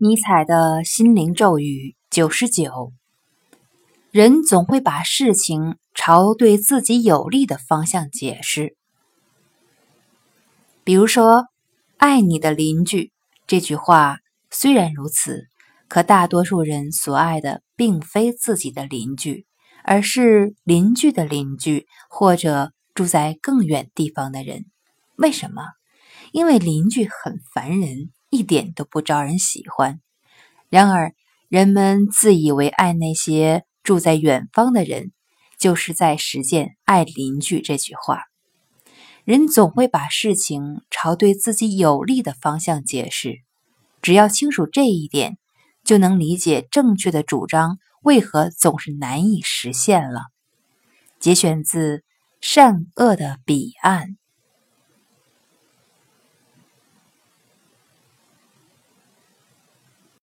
尼采的心灵咒语九十九：人总会把事情朝对自己有利的方向解释。比如说，“爱你的邻居”这句话虽然如此，可大多数人所爱的并非自己的邻居，而是邻居的邻居，或者住在更远地方的人。为什么？因为邻居很烦人。一点都不招人喜欢。然而，人们自以为爱那些住在远方的人，就是在实践“爱邻居”这句话。人总会把事情朝对自己有利的方向解释。只要清楚这一点，就能理解正确的主张为何总是难以实现了。节选自《善恶的彼岸》。